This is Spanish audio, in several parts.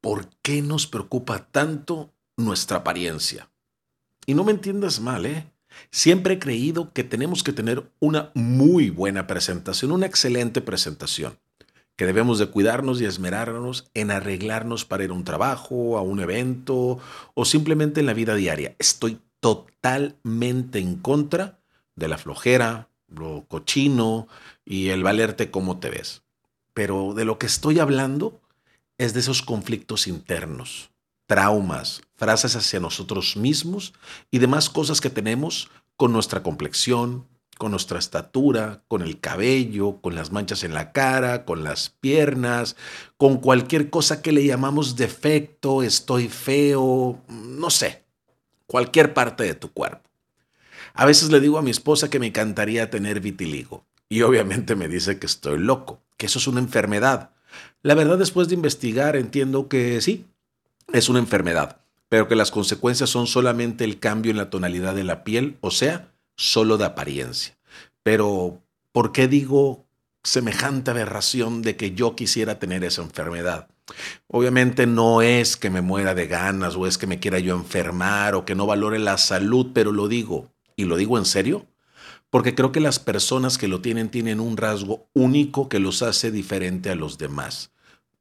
¿por qué nos preocupa tanto nuestra apariencia? Y no me entiendas mal, ¿eh? Siempre he creído que tenemos que tener una muy buena presentación, una excelente presentación, que debemos de cuidarnos y esmerarnos en arreglarnos para ir a un trabajo, a un evento o simplemente en la vida diaria. Estoy totalmente en contra de la flojera, lo cochino y el valerte como te ves. Pero de lo que estoy hablando es de esos conflictos internos, traumas, frases hacia nosotros mismos y demás cosas que tenemos con nuestra complexión, con nuestra estatura, con el cabello, con las manchas en la cara, con las piernas, con cualquier cosa que le llamamos defecto, estoy feo, no sé, cualquier parte de tu cuerpo. A veces le digo a mi esposa que me encantaría tener vitiligo y obviamente me dice que estoy loco, que eso es una enfermedad. La verdad, después de investigar, entiendo que sí, es una enfermedad, pero que las consecuencias son solamente el cambio en la tonalidad de la piel, o sea, solo de apariencia. Pero, ¿por qué digo semejante aberración de que yo quisiera tener esa enfermedad? Obviamente no es que me muera de ganas o es que me quiera yo enfermar o que no valore la salud, pero lo digo y lo digo en serio, porque creo que las personas que lo tienen tienen un rasgo único que los hace diferente a los demás.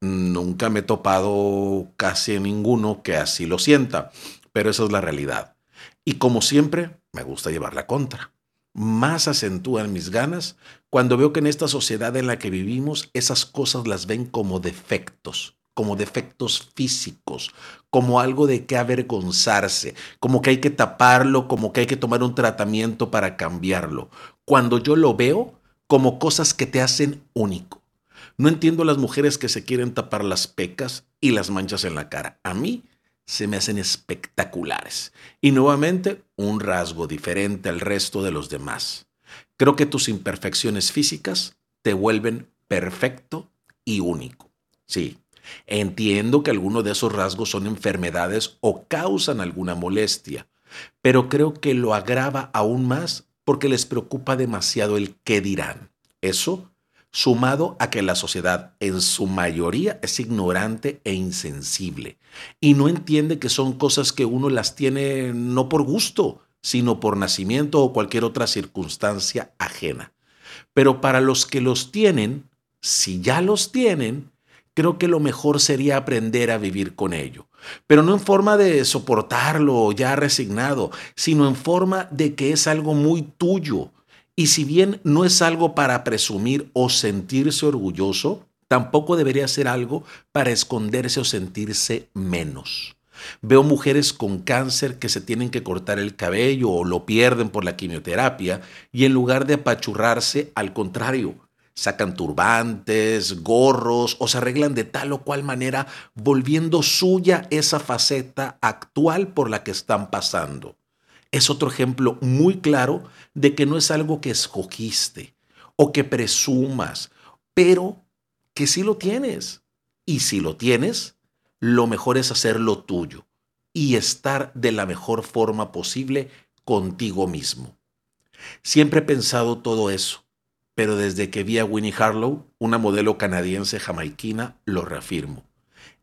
Nunca me he topado casi ninguno que así lo sienta, pero esa es la realidad. Y como siempre, me gusta llevar la contra. Más acentúan mis ganas cuando veo que en esta sociedad en la que vivimos esas cosas las ven como defectos como defectos físicos, como algo de que avergonzarse, como que hay que taparlo, como que hay que tomar un tratamiento para cambiarlo. Cuando yo lo veo como cosas que te hacen único. No entiendo las mujeres que se quieren tapar las pecas y las manchas en la cara. A mí se me hacen espectaculares. Y nuevamente, un rasgo diferente al resto de los demás. Creo que tus imperfecciones físicas te vuelven perfecto y único. Sí, Entiendo que algunos de esos rasgos son enfermedades o causan alguna molestia, pero creo que lo agrava aún más porque les preocupa demasiado el qué dirán. Eso sumado a que la sociedad en su mayoría es ignorante e insensible y no entiende que son cosas que uno las tiene no por gusto, sino por nacimiento o cualquier otra circunstancia ajena. Pero para los que los tienen, si ya los tienen, creo que lo mejor sería aprender a vivir con ello. Pero no en forma de soportarlo ya resignado, sino en forma de que es algo muy tuyo. Y si bien no es algo para presumir o sentirse orgulloso, tampoco debería ser algo para esconderse o sentirse menos. Veo mujeres con cáncer que se tienen que cortar el cabello o lo pierden por la quimioterapia y en lugar de apachurrarse, al contrario, sacan turbantes, gorros o se arreglan de tal o cual manera, volviendo suya esa faceta actual por la que están pasando. Es otro ejemplo muy claro de que no es algo que escogiste o que presumas, pero que sí lo tienes. Y si lo tienes, lo mejor es hacerlo tuyo y estar de la mejor forma posible contigo mismo. Siempre he pensado todo eso pero desde que vi a Winnie Harlow, una modelo canadiense jamaiquina, lo reafirmo.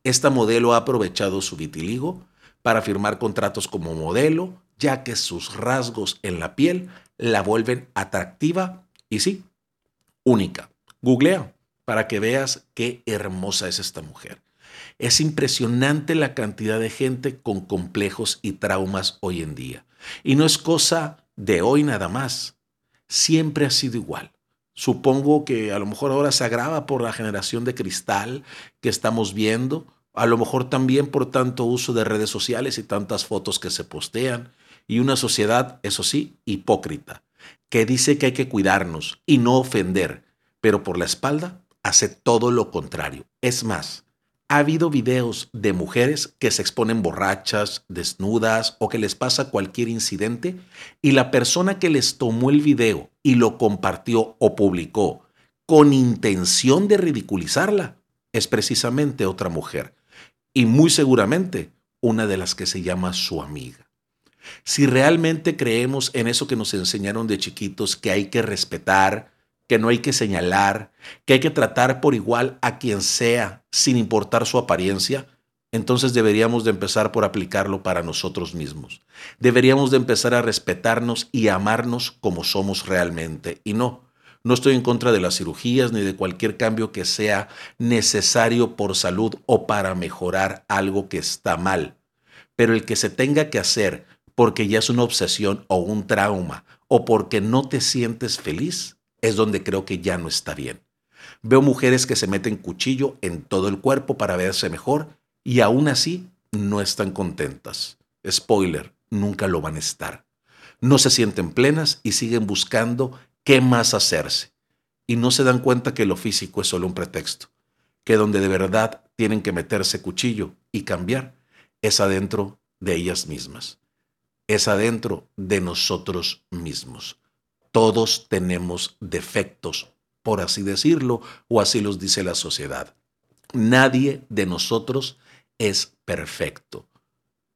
Esta modelo ha aprovechado su vitiligo para firmar contratos como modelo, ya que sus rasgos en la piel la vuelven atractiva y sí, única. Googlea para que veas qué hermosa es esta mujer. Es impresionante la cantidad de gente con complejos y traumas hoy en día. Y no es cosa de hoy nada más. Siempre ha sido igual. Supongo que a lo mejor ahora se agrava por la generación de cristal que estamos viendo, a lo mejor también por tanto uso de redes sociales y tantas fotos que se postean, y una sociedad, eso sí, hipócrita, que dice que hay que cuidarnos y no ofender, pero por la espalda hace todo lo contrario. Es más, ha habido videos de mujeres que se exponen borrachas, desnudas o que les pasa cualquier incidente y la persona que les tomó el video y lo compartió o publicó con intención de ridiculizarla es precisamente otra mujer y muy seguramente una de las que se llama su amiga. Si realmente creemos en eso que nos enseñaron de chiquitos que hay que respetar, que no hay que señalar, que hay que tratar por igual a quien sea, sin importar su apariencia, entonces deberíamos de empezar por aplicarlo para nosotros mismos. Deberíamos de empezar a respetarnos y amarnos como somos realmente. Y no, no estoy en contra de las cirugías ni de cualquier cambio que sea necesario por salud o para mejorar algo que está mal. Pero el que se tenga que hacer porque ya es una obsesión o un trauma o porque no te sientes feliz, es donde creo que ya no está bien. Veo mujeres que se meten cuchillo en todo el cuerpo para verse mejor y aún así no están contentas. Spoiler, nunca lo van a estar. No se sienten plenas y siguen buscando qué más hacerse. Y no se dan cuenta que lo físico es solo un pretexto, que donde de verdad tienen que meterse cuchillo y cambiar es adentro de ellas mismas, es adentro de nosotros mismos. Todos tenemos defectos, por así decirlo, o así los dice la sociedad. Nadie de nosotros es perfecto.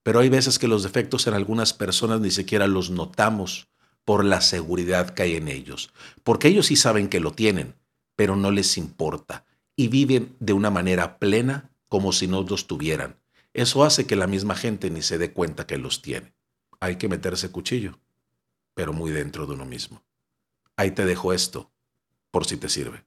Pero hay veces que los defectos en algunas personas ni siquiera los notamos por la seguridad que hay en ellos, porque ellos sí saben que lo tienen, pero no les importa y viven de una manera plena como si no los tuvieran. Eso hace que la misma gente ni se dé cuenta que los tiene. Hay que meterse cuchillo, pero muy dentro de uno mismo. Ahí te dejo esto, por si te sirve.